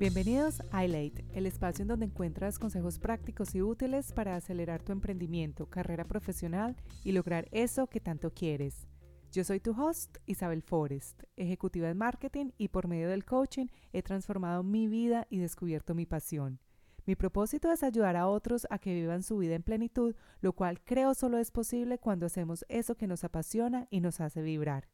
Bienvenidos a iLate, el espacio en donde encuentras consejos prácticos y útiles para acelerar tu emprendimiento, carrera profesional y lograr eso que tanto quieres. Yo soy tu host, Isabel Forrest, ejecutiva de marketing y por medio del coaching he transformado mi vida y descubierto mi pasión. Mi propósito es ayudar a otros a que vivan su vida en plenitud, lo cual creo solo es posible cuando hacemos eso que nos apasiona y nos hace vibrar.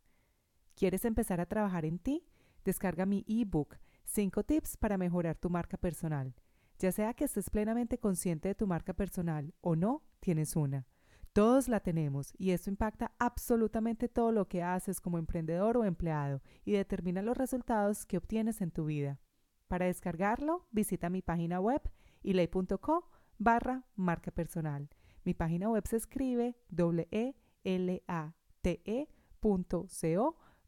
¿Quieres empezar a trabajar en ti? Descarga mi ebook 5 tips para mejorar tu marca personal. Ya sea que estés plenamente consciente de tu marca personal o no, tienes una. Todos la tenemos y esto impacta absolutamente todo lo que haces como emprendedor o empleado y determina los resultados que obtienes en tu vida. Para descargarlo, visita mi página web ilay.co barra marca personal. Mi página web se escribe w e a t -E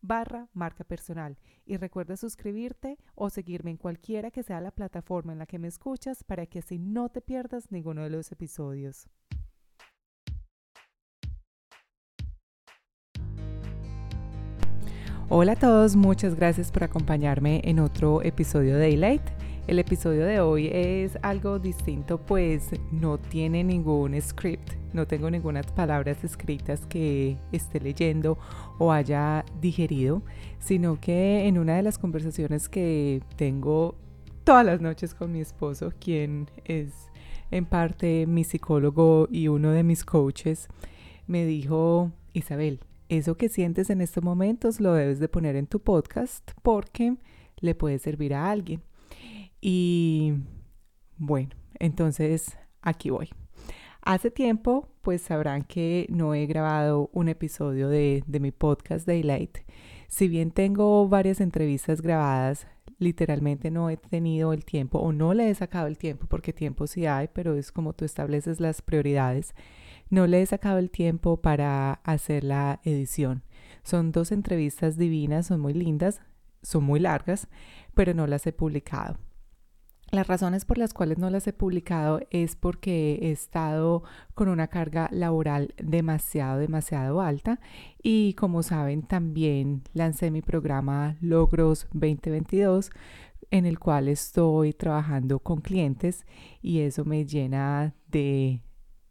barra marca personal. Y recuerda suscribirte o seguirme en cualquiera que sea la plataforma en la que me escuchas para que así no te pierdas ninguno de los episodios. Hola a todos, muchas gracias por acompañarme en otro episodio de Daylight. El episodio de hoy es algo distinto, pues no tiene ningún script, no tengo ninguna palabras escritas que esté leyendo o haya digerido, sino que en una de las conversaciones que tengo todas las noches con mi esposo, quien es en parte mi psicólogo y uno de mis coaches, me dijo, Isabel, eso que sientes en estos momentos lo debes de poner en tu podcast porque le puede servir a alguien. Y bueno, entonces aquí voy. Hace tiempo, pues sabrán que no he grabado un episodio de, mi podcast Daylight. Si bien tengo varias entrevistas grabadas, literalmente no he tenido el tiempo o no le he sacado el tiempo, porque tiempo sí hay, pero es como tú estableces las prioridades. No le he sacado el tiempo para hacer la edición. Son dos entrevistas divinas, son muy lindas, son muy largas, pero no las he publicado. Las razones por las cuales no las he publicado es porque he estado con una carga laboral demasiado, demasiado alta y como saben también lancé mi programa Logros 2022 en el cual estoy trabajando con clientes y eso me llena de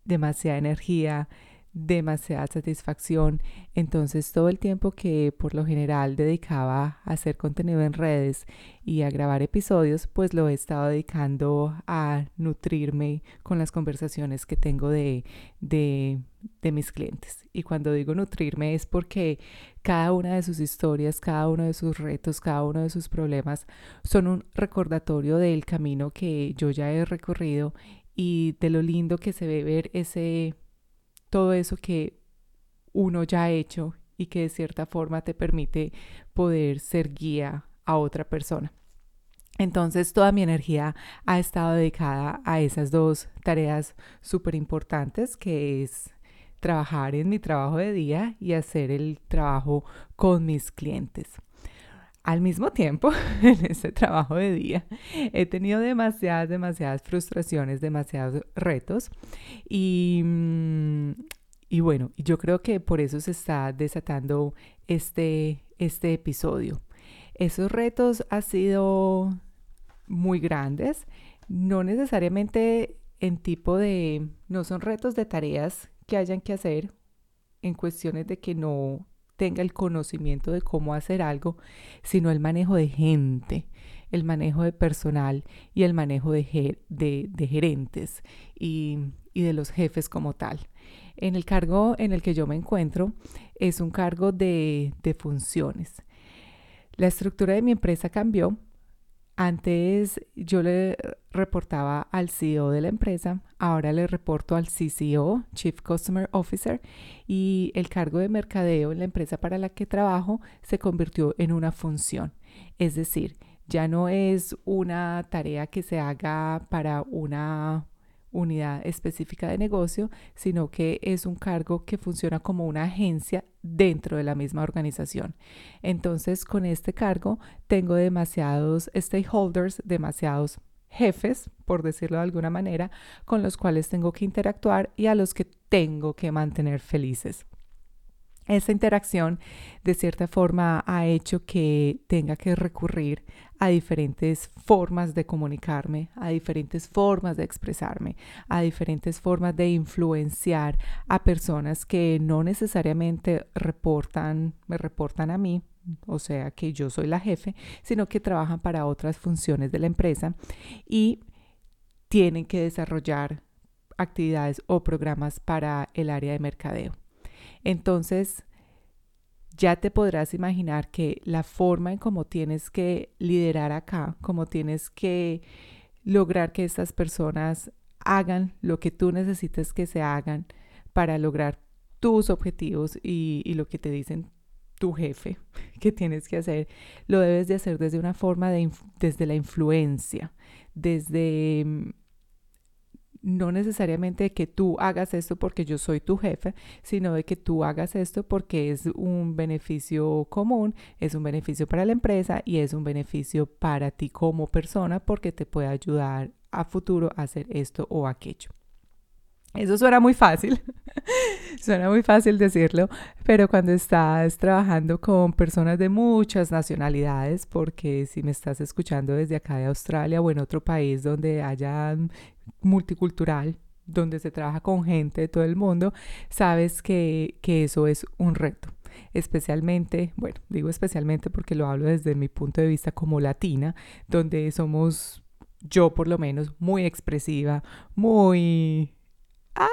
demasiada energía, demasiada satisfacción. Entonces todo el tiempo que por lo general dedicaba a hacer contenido en redes y a grabar episodios, pues lo he estado dedicando a nutrirme con las conversaciones que tengo de, de, mis clientes. Y cuando digo nutrirme es porque cada una de sus historias, cada uno de sus retos, cada uno de sus problemas son un recordatorio del camino que yo ya he recorrido y de lo lindo que se ve ver ese todo eso que uno ya ha hecho y que de cierta forma te permite poder ser guía a otra persona. Entonces toda mi energía ha estado dedicada a esas dos tareas súper importantes que es trabajar en mi trabajo de día y hacer el trabajo con mis clientes. Al mismo tiempo, en ese trabajo de día, he tenido demasiadas, demasiadas frustraciones, demasiados retos y, mm, y bueno, yo creo que por eso se está desatando este, este episodio. Esos retos han sido muy grandes, no necesariamente en tipo de, no son retos de tareas que hayan que hacer en cuestiones de que no tenga el conocimiento de cómo hacer algo, sino el manejo de gente, el manejo de personal y el manejo de, de, gerentes y, y de los jefes como tal. En el cargo en el que yo me encuentro es un cargo de, de funciones. La estructura de mi empresa cambió antes yo le reportaba al CEO de la empresa, ahora le reporto al CCO, Chief Customer Officer, y el cargo de mercadeo en la empresa para la que trabajo se convirtió en una función. Es decir, ya no es una tarea que se haga para una unidad específica de negocio, sino que es un cargo que funciona como una agencia dentro de la misma organización. Entonces, con este cargo tengo demasiados stakeholders, demasiados jefes, por decirlo de alguna manera, con los cuales tengo que interactuar y a los que tengo que mantener felices. Esa interacción de cierta forma ha hecho que tenga que recurrir a diferentes formas de comunicarme, a diferentes formas de expresarme, a diferentes formas de influenciar a personas que no necesariamente reportan, me reportan a mí, o sea que yo soy la jefe, sino que trabajan para otras funciones de la empresa y tienen que desarrollar actividades o programas para el área de mercadeo. Entonces, ya te podrás imaginar que la forma en cómo tienes que liderar acá, cómo tienes que lograr que estas personas hagan lo que tú necesites que se hagan para lograr tus objetivos y, y lo que te dicen tu jefe que tienes que hacer, lo debes de hacer desde una forma de, desde la influencia, desde mm, no necesariamente de que tú hagas esto porque yo soy tu jefe, sino de que tú hagas esto porque es un beneficio común, es un beneficio para la empresa y es un beneficio para ti como persona porque te puede ayudar a futuro a hacer esto o aquello. Eso suena muy fácil, suena muy fácil decirlo, pero cuando estás trabajando con personas de muchas nacionalidades, porque si me estás escuchando desde acá de Australia o en otro país donde haya multicultural, donde se trabaja con gente de todo el mundo, sabes que, que eso es un reto. Especialmente, bueno, digo especialmente porque lo hablo desde mi punto de vista como latina, donde somos, yo por lo menos, muy expresiva, muy ¡ah!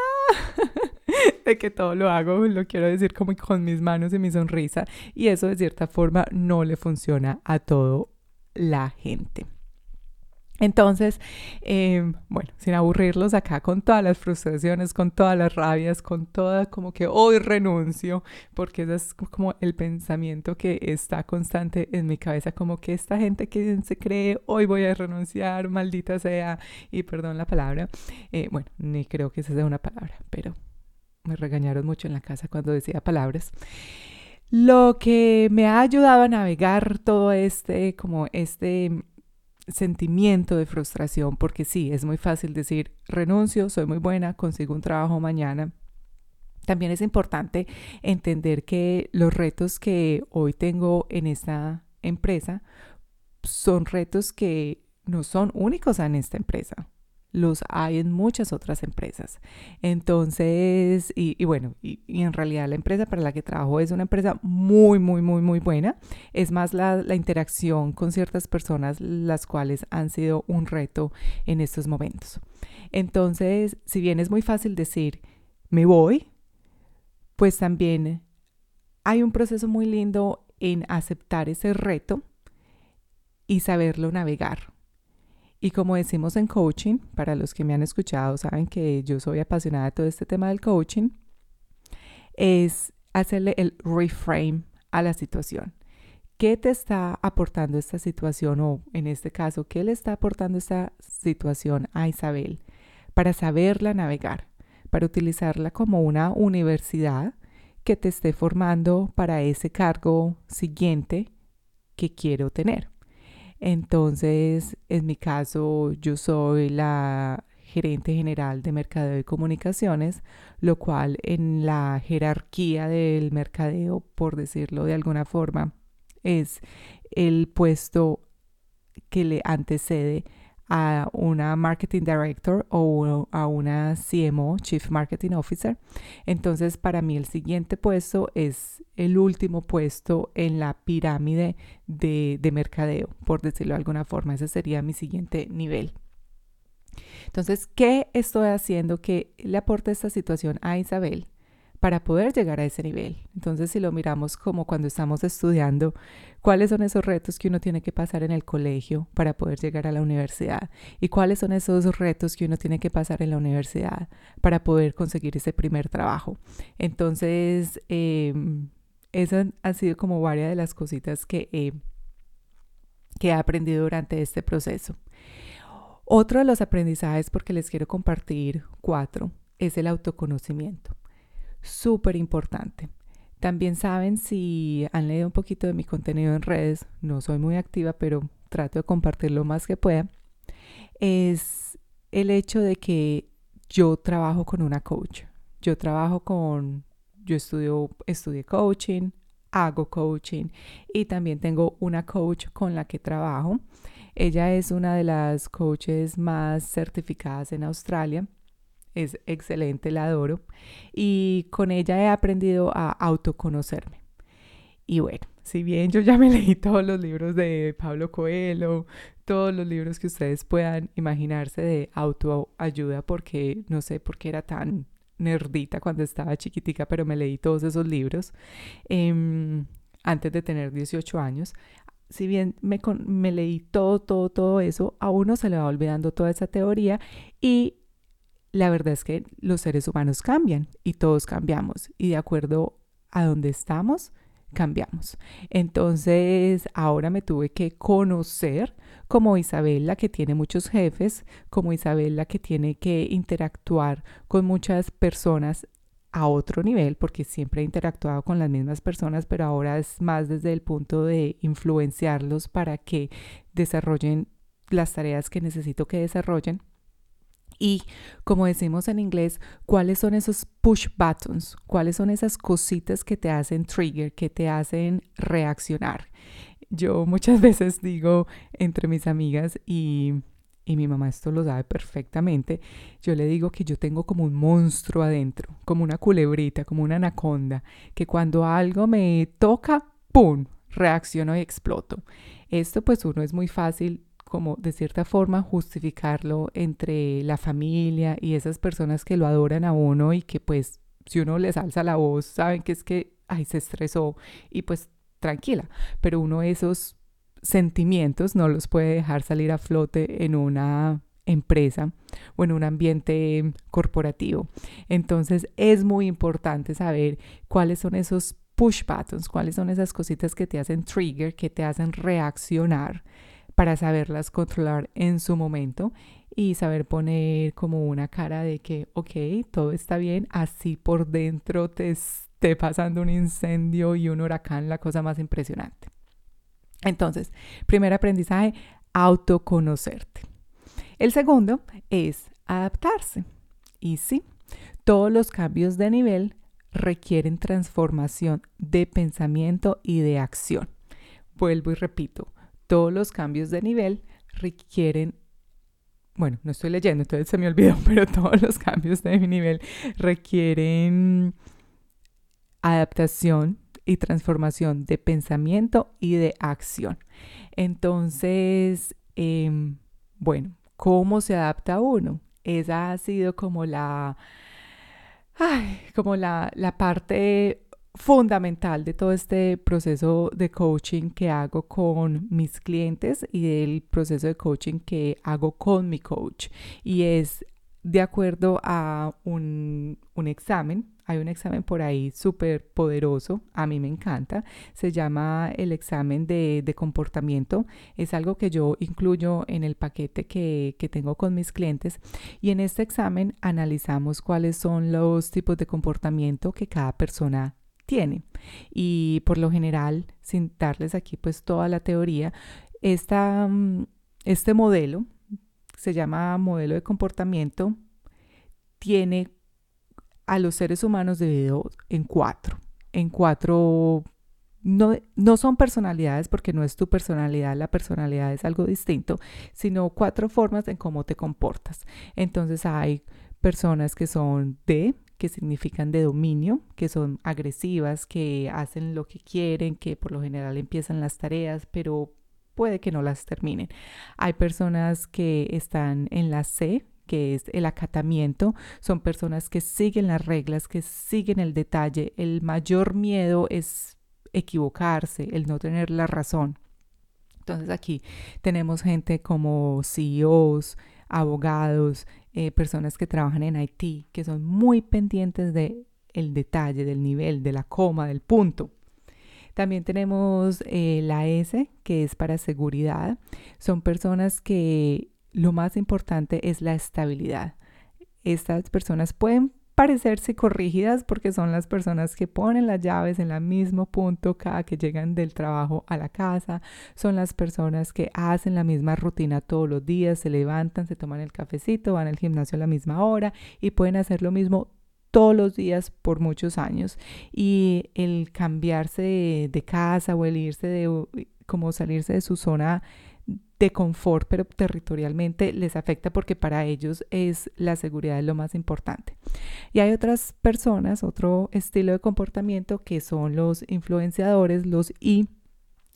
de que todo lo hago, lo quiero decir como con mis manos y mi sonrisa. Y eso de cierta forma no le funciona a toda la gente. Entonces, em, bueno, sin aburrirlos acá con todas las frustraciones, con todas las rabias, con toda como que hoy renuncio, porque ese es como el pensamiento que está constante en mi cabeza, como que esta gente que se cree hoy voy a renunciar, maldita sea, y perdón la palabra, eh, bueno, ni creo que esa sea una palabra, pero me regañaron mucho en la casa cuando decía palabras. Lo que me ha ayudado a navegar todo este, como este sentimiento de frustración, porque sí, es muy fácil decir, renuncio, soy muy buena, consigo un trabajo mañana. También es importante entender que los retos que hoy tengo en esta empresa son retos que no son únicos en esta empresa los hay en muchas otras empresas. Entonces, y, bueno, y, en realidad la empresa para la que trabajo es una empresa muy, muy, muy, muy buena. Es más la, la interacción con ciertas personas las cuales han sido un reto en estos momentos. Entonces, si bien es muy fácil decir, me voy, pues también hay un proceso muy lindo en aceptar ese reto y saberlo navegar. Y como decimos en coaching, para los que me han escuchado saben que yo soy apasionada de todo este tema del coaching, es hacerle el reframe a la situación. ¿Qué te está aportando esta situación o en este caso, qué le está aportando esta situación a Isabel para saberla navegar, para utilizarla como una universidad que te esté formando para ese cargo siguiente que quiero tener? Entonces, en mi caso, yo soy la gerente general de mercadeo y comunicaciones, lo cual en la jerarquía del mercadeo, por decirlo de alguna forma, es el puesto que le antecede a una marketing director o a una CMO, Chief Marketing Officer. Entonces, para mí el siguiente puesto es el último puesto en la pirámide de, de mercadeo, por decirlo de alguna forma. Ese sería mi siguiente nivel. Entonces, ¿qué estoy haciendo que le aporte esta situación a Isabel? para poder llegar a ese nivel. Entonces, si lo miramos como cuando estamos estudiando, ¿cuáles son esos retos que uno tiene que pasar en el colegio para poder llegar a la universidad? ¿Y cuáles son esos retos que uno tiene que pasar en la universidad para poder conseguir ese primer trabajo? Entonces, eh, esas han sido como varias de las cositas que que he aprendido durante este proceso. Otro de los aprendizajes, porque les quiero compartir cuatro, es el autoconocimiento súper importante. También saben si han leído un poquito de mi contenido en redes, no soy muy activa, pero trato de compartir lo más que pueda, es el hecho de que yo trabajo con una coach. Yo trabajo con yo estudio, estudié coaching, hago coaching y también tengo una coach con la que trabajo. Ella es una de las coaches más certificadas en Australia. Es excelente, la adoro. Y con ella he aprendido a autoconocerme. Y bueno, si bien yo ya me leí todos los libros de Pablo Coelho, todos los libros que ustedes puedan imaginarse de autoayuda, porque no sé por qué era tan nerdita cuando estaba chiquitica, pero me leí todos esos libros em, antes de tener 18 años. Si bien me, me leí todo, todo, todo eso, a uno se le va olvidando toda esa teoría y la verdad es que los seres humanos cambian y todos cambiamos y de acuerdo a donde estamos, cambiamos. Entonces, ahora me tuve que conocer como Isabela, que tiene muchos jefes, como Isabela, que tiene que interactuar con muchas personas a otro nivel, porque siempre he interactuado con las mismas personas, pero ahora es más desde el punto de influenciarlos para que desarrollen las tareas que necesito que desarrollen. Y como decimos en inglés, ¿cuáles son esos push buttons? ¿Cuáles son esas cositas que te hacen trigger, que te hacen reaccionar? Yo muchas veces digo entre mis amigas y, y mi mamá esto lo sabe perfectamente, yo le digo que yo tengo como un monstruo adentro, como una culebrita, como una anaconda, que cuando algo me toca, ¡pum!, reacciono y exploto. Esto pues uno es muy fácil como de cierta forma justificarlo entre la familia y esas personas que lo adoran a uno y que pues si uno les alza la voz saben que es que, ay, se estresó y pues tranquila, pero uno esos sentimientos no los puede dejar salir a flote en una empresa o en un ambiente corporativo. Entonces es muy importante saber cuáles son esos push buttons, cuáles son esas cositas que te hacen trigger, que te hacen reaccionar para saberlas controlar en su momento y saber poner como una cara de que, ok, todo está bien, así por dentro te esté pasando un incendio y un huracán, la cosa más impresionante. Entonces, primer aprendizaje, autoconocerte. El segundo es adaptarse. Y sí, todos los cambios de nivel requieren transformación de pensamiento y de acción. Vuelvo y repito, todos los cambios de nivel requieren, bueno, no estoy leyendo, entonces se me olvidó, pero todos los cambios de nivel requieren adaptación y transformación de pensamiento y de acción. Entonces, em, bueno, ¿cómo se adapta uno? Esa ha sido como la, como la, la parte fundamental de todo este proceso de coaching que hago con mis clientes y del proceso de coaching que hago con mi coach. Y es de acuerdo a un, un examen. Hay un examen por ahí súper poderoso, a mí me encanta. Se llama el examen de, de, comportamiento. Es algo que yo incluyo en el paquete que, que tengo con mis clientes. Y en este examen analizamos cuáles son los tipos de comportamiento que cada persona tiene. Y por lo general, sin darles aquí pues toda la teoría, esta, mm, este modelo se llama modelo de comportamiento, tiene a los seres humanos dividido en cuatro, en cuatro no, no, son personalidades porque no es tu personalidad, la personalidad es algo distinto, sino cuatro formas en cómo te comportas. Entonces hay personas que son de, que significan de dominio, que son agresivas, que hacen lo que quieren, que por lo general empiezan las tareas, pero puede que no las terminen. Hay personas que están en la C, que es el acatamiento, son personas que siguen las reglas, que siguen el detalle. El mayor miedo es equivocarse, el no tener la razón. Entonces aquí tenemos gente como CEOs, abogados, eh, personas que trabajan en IT, que son muy pendientes de el detalle, del nivel, de la coma, del punto. También tenemos eh, la S, que es para seguridad. Son personas que lo más importante es la estabilidad. Estas personas pueden parecerse corrígidas porque son las personas que ponen las llaves en el mismo punto cada que llegan del trabajo a la casa, son las personas que hacen la misma rutina todos los días, se levantan, se toman el cafecito, van al gimnasio a la misma hora y pueden hacer lo mismo todos los días por muchos años. Y el cambiarse de, de casa o el irse de como salirse de su zona de confort, pero territorialmente les afecta porque para ellos es la seguridad lo más importante. Y hay otras personas, otro estilo de comportamiento que son los influenciadores, los I,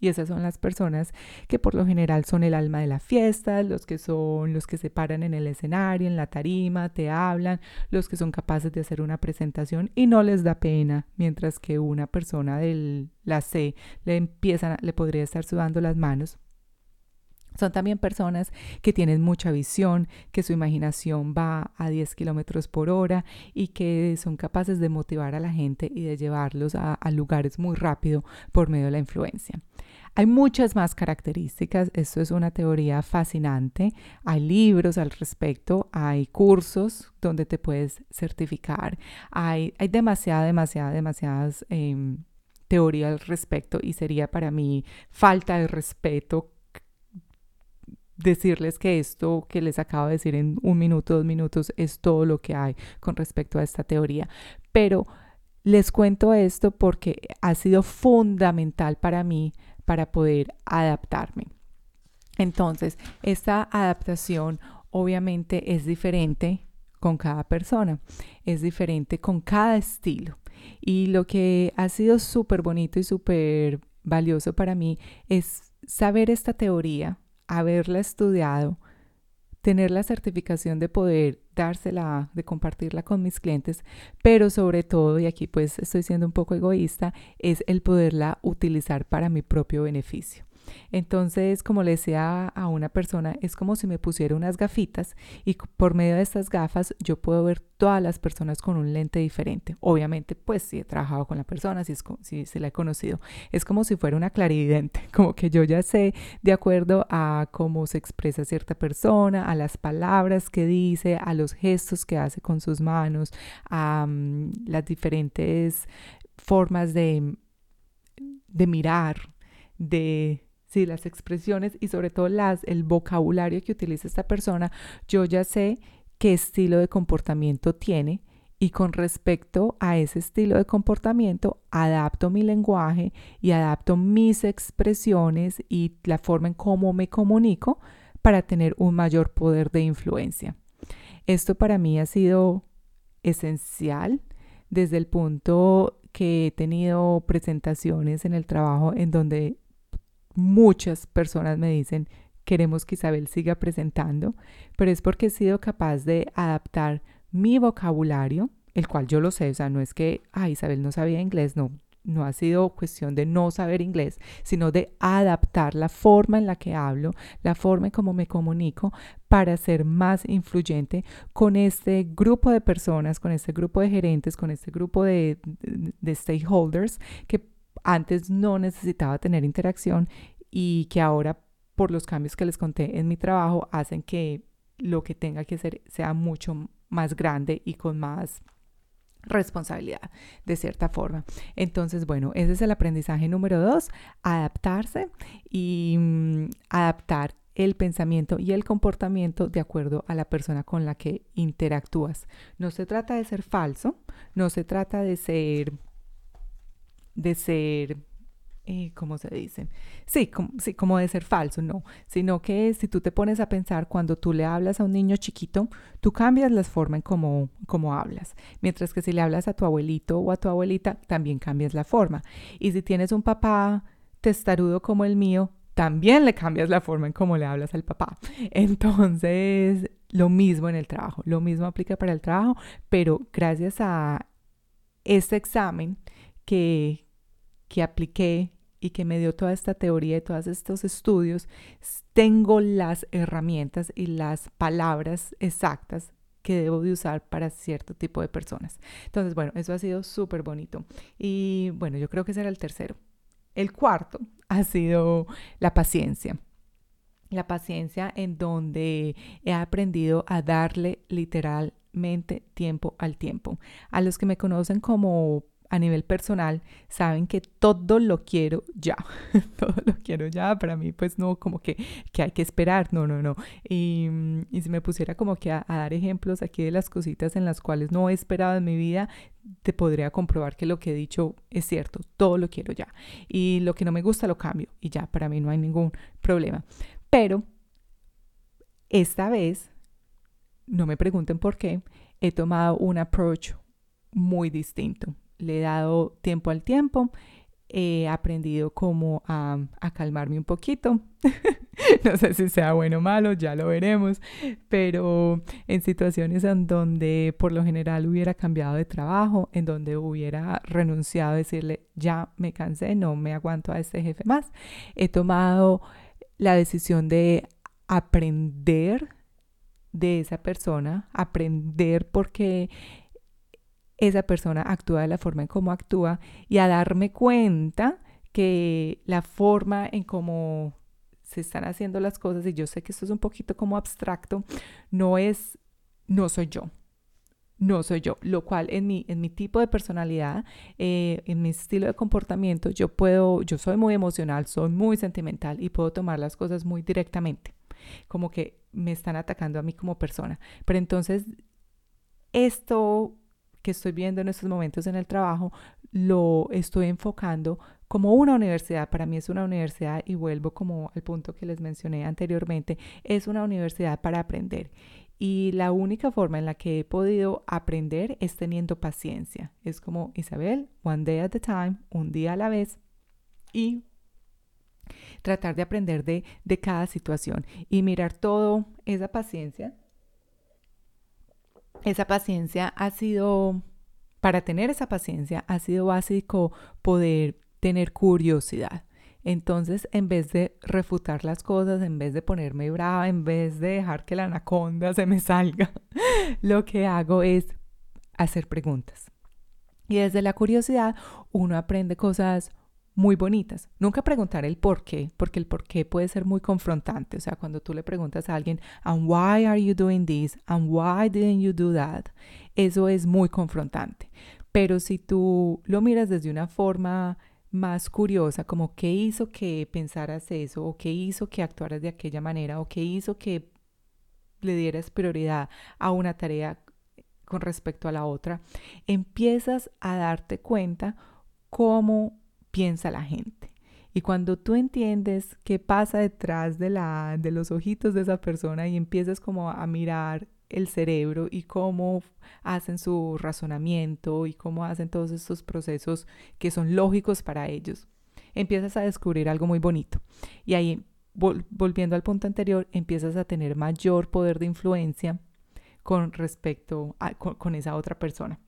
y esas son las personas que por lo general son el alma de la fiesta, los que son los que se paran en el escenario, en la tarima, te hablan, los que son capaces de hacer una presentación y no les da pena, mientras que una persona de la C le empiezan, le podría estar sudando las manos son también personas que tienen mucha visión, que su imaginación va a 10 kilómetros por hora y que son capaces de motivar a la gente y de llevarlos a, lugares muy rápido por medio de la influencia. Hay muchas más características, esto es una teoría fascinante, hay libros al respecto, hay cursos donde te puedes certificar, hay, hay demasiada, demasiada, demasiadas eh, teorías al respecto y sería para mí falta de respeto decirles que esto que les acabo de decir en un minuto, dos minutos, es todo lo que hay con respecto a esta teoría. Pero les cuento esto porque ha sido fundamental para mí para poder adaptarme. Entonces, esta adaptación obviamente es diferente con cada persona, es diferente con cada estilo. Y lo que ha sido súper bonito y súper valioso para mí es saber esta teoría, haberla estudiado, tener la certificación de poder dársela, de compartirla con mis clientes, pero sobre todo, y aquí pues estoy siendo un poco egoísta, es el poderla utilizar para mi propio beneficio. Entonces, como le decía a una persona, es como si me pusiera unas gafitas y por medio de estas gafas yo puedo ver todas las personas con un lente diferente. Obviamente, pues si he trabajado con la persona, si, es, si se la he conocido, es como si fuera una clarividente, como que yo ya sé de acuerdo a cómo se expresa cierta persona, a las palabras que dice, a los gestos que hace con sus manos, a mm, las diferentes formas de, de mirar, de sí, las expresiones y sobre todo las, el vocabulario que utiliza esta persona, yo ya sé qué estilo de comportamiento tiene y con respecto a ese estilo de comportamiento adapto mi lenguaje y adapto mis expresiones y la forma en cómo me comunico para tener un mayor poder de influencia. Esto para mí ha sido esencial desde el punto que he tenido presentaciones en el trabajo en donde muchas personas me dicen, queremos que Isabel siga presentando, pero es porque he sido capaz de adaptar mi vocabulario, el cual yo lo sé, o sea, no es que, ah, Isabel no sabía inglés, no, no ha sido cuestión de no saber inglés, sino de adaptar la forma en la que hablo, la forma en cómo me comunico para ser más influyente con este grupo de personas, con este grupo de gerentes, con este grupo de, de, de stakeholders que antes no necesitaba tener interacción y que ahora por los cambios que les conté en mi trabajo hacen que lo que tenga que hacer sea mucho más grande y con más responsabilidad de cierta forma. Entonces, bueno, ese es el aprendizaje número dos, adaptarse y mm, adaptar el pensamiento y el comportamiento de acuerdo a la persona con la que interactúas. No se trata de ser falso, no se trata de ser de ser, eh, ¿cómo se dice? Sí como, sí, como de ser falso, no, sino que si tú te pones a pensar cuando tú le hablas a un niño chiquito, tú cambias la forma en cómo, cómo hablas, mientras que si le hablas a tu abuelito o a tu abuelita, también cambias la forma. Y si tienes un papá testarudo como el mío, también le cambias la forma en cómo le hablas al papá. Entonces, lo mismo en el trabajo, lo mismo aplica para el trabajo, pero gracias a este examen que, que apliqué y que me dio toda esta teoría y todos estos estudios, tengo las herramientas y las palabras exactas que debo de usar para cierto tipo de personas. Entonces, bueno, eso ha sido súper bonito. Y bueno, yo creo que ese era el tercero. El cuarto ha sido la paciencia. La paciencia en donde he aprendido a darle literalmente tiempo al tiempo. A los que me conocen como a nivel personal saben que todo lo quiero ya, todo lo quiero ya, para mí pues no, como que, que hay que esperar, no, no, no. Y, y si me pusiera como que a, dar ejemplos aquí de las cositas en las cuales no he esperado en mi vida, te podría comprobar que lo que he dicho es cierto, todo lo quiero ya. Y lo que no me gusta lo cambio y ya, para mí no hay ningún problema. Pero esta vez, no me pregunten por qué, he tomado un approach muy distinto le he dado tiempo al tiempo, he aprendido como a, calmarme un poquito. no sé si sea bueno o malo, ya lo veremos, pero en situaciones en donde por lo general hubiera cambiado de trabajo, en donde hubiera renunciado a decirle, ya me cansé, no me aguanto a este jefe más, he tomado la decisión de aprender de esa persona, aprender porque esa persona actúa de la forma en cómo actúa y a darme cuenta que la forma en cómo se están haciendo las cosas, y yo sé que esto es un poquito como abstracto, no es, no soy yo, no soy yo, lo cual en mi, en mi tipo de personalidad, eh, en mi estilo de comportamiento, yo puedo, yo soy muy emocional, soy muy sentimental y puedo tomar las cosas muy directamente, como que me están atacando a mí como persona. Pero entonces, esto que estoy viendo en estos momentos en el trabajo, lo estoy enfocando como una universidad. Para mí es una universidad y vuelvo como al punto que les mencioné anteriormente, es una universidad para aprender. Y la única forma en la que he podido aprender es teniendo paciencia. Es como Isabel, one day at a time, un día a la vez. Y tratar de aprender de, de cada situación y mirar todo esa paciencia esa paciencia ha sido, para tener esa paciencia, ha sido básico poder tener curiosidad. Entonces, en vez de refutar las cosas, en vez de ponerme brava, en vez de dejar que la anaconda se me salga, lo que hago es hacer preguntas. Y desde la curiosidad uno aprende cosas muy bonitas. Nunca preguntar el por qué, porque el por qué puede ser muy confrontante. O sea, cuando tú le preguntas a alguien, and why are you doing this? And why didn't you do that? Eso es muy confrontante. Pero si tú lo miras desde una forma más curiosa, como qué hizo que pensaras eso, o qué hizo que actuaras de aquella manera, o qué hizo que le dieras prioridad a una tarea con respecto a la otra, empiezas a darte cuenta cómo piensa la gente. Y cuando tú entiendes qué pasa detrás de, la, de los ojitos de esa persona y empiezas como a mirar el cerebro y cómo hacen su razonamiento y cómo hacen todos estos procesos que son lógicos para ellos, empiezas a descubrir algo muy bonito. Y ahí, volviendo al punto anterior, empiezas a tener mayor poder de influencia con respecto a con esa otra persona.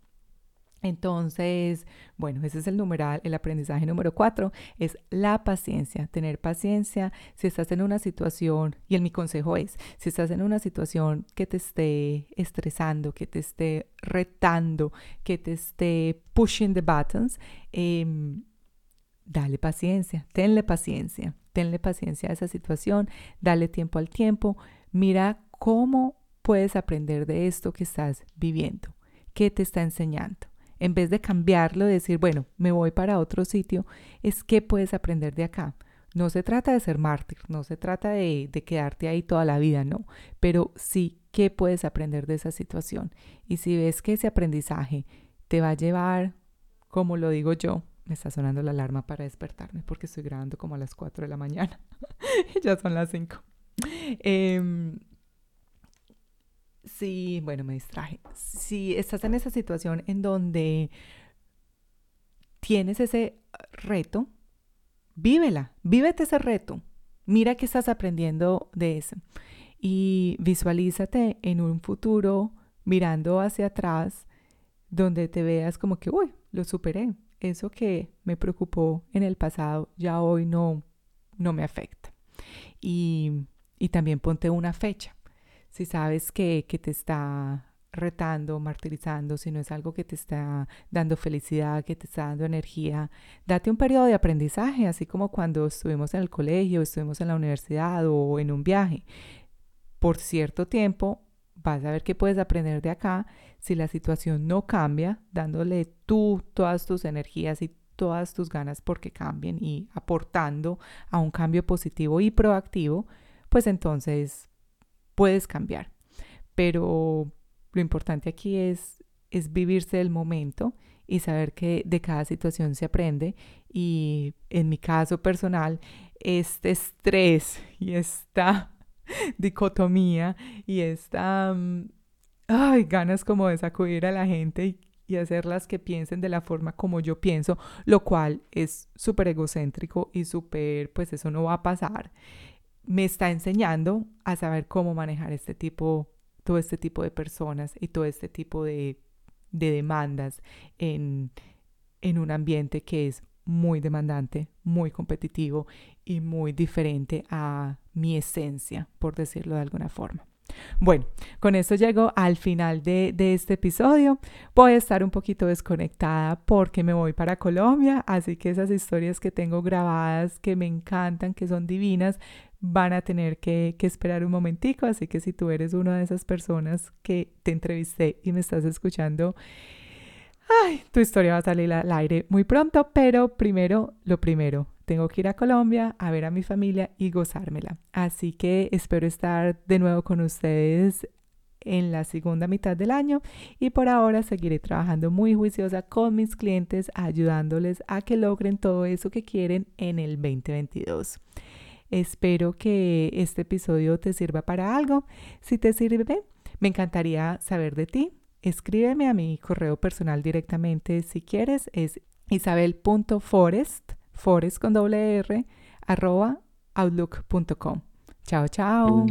Entonces, bueno, ese es el numeral, el aprendizaje número cuatro, es la paciencia, tener paciencia. Si estás en una situación, y el mi consejo es, si estás en una situación que te esté estresando, que te esté retando, que te esté pushing the buttons, em, dale paciencia, tenle paciencia, tenle paciencia a esa situación, dale tiempo al tiempo, mira cómo puedes aprender de esto que estás viviendo, qué te está enseñando en vez de cambiarlo, decir, bueno, me voy para otro sitio, es qué puedes aprender de acá. No se trata de ser mártir, no se trata de, de, quedarte ahí toda la vida, no, pero sí qué puedes aprender de esa situación. Y si ves que ese aprendizaje te va a llevar, como lo digo yo, me está sonando la alarma para despertarme porque estoy grabando como a las 4 de la mañana, ya son las 5. Eh, Sí, bueno, me distraje. Si estás en esa situación en donde tienes ese reto, vívela, vívete ese reto. Mira que estás aprendiendo de eso. Y visualízate en un futuro mirando hacia atrás donde te veas como que, uy, lo superé. Eso que me preocupó en el pasado ya hoy no, no me afecta. Y, y también ponte una fecha si sabes que, que te está retando, martirizando, si no es algo que te está dando felicidad, que te está dando energía, date un periodo de aprendizaje, así como cuando estuvimos en el colegio, estuvimos en la universidad o en un viaje. Por cierto tiempo vas a ver qué puedes aprender de acá si la situación no cambia, dándole tú todas tus energías y todas tus ganas porque cambien y aportando a un cambio positivo y proactivo, pues entonces puedes cambiar. Pero lo importante aquí es, es vivirse el momento y saber que de cada situación se aprende y en mi caso personal, este estrés y esta dicotomía y esta mm, ay, ganas como de sacudir a la gente y y hacerlas que piensen de la forma como yo pienso, lo cual es súper egocéntrico y súper, pues eso no va a pasar. Me está enseñando a saber cómo manejar este tipo, todo este tipo de personas y todo este tipo de, de demandas en, en un ambiente que es muy demandante, muy competitivo y muy diferente a mi esencia, por decirlo de alguna forma. Bueno, con esto llego al final de, este episodio. Voy a estar un poquito desconectada porque me voy para Colombia, así que esas historias que tengo grabadas, que me encantan, que son divinas, van a tener que, que esperar un momentico. Así que si tú eres una de esas personas que te entrevisté y me estás escuchando, ay, tu historia va a salir al aire muy pronto, pero primero, lo primero, tengo que ir a Colombia a ver a mi familia y gozármela. Así que espero estar de nuevo con ustedes en la segunda mitad del año y por ahora seguiré trabajando muy juiciosa con mis clientes ayudándoles a que logren todo eso que quieren en el 2022. Espero que este episodio te sirva para algo. Si te sirve, me encantaría saber de ti. Escríbeme a mi correo personal directamente si quieres. Es isabel.forest forest con doble R, arroba outlook.com. Chao, chao.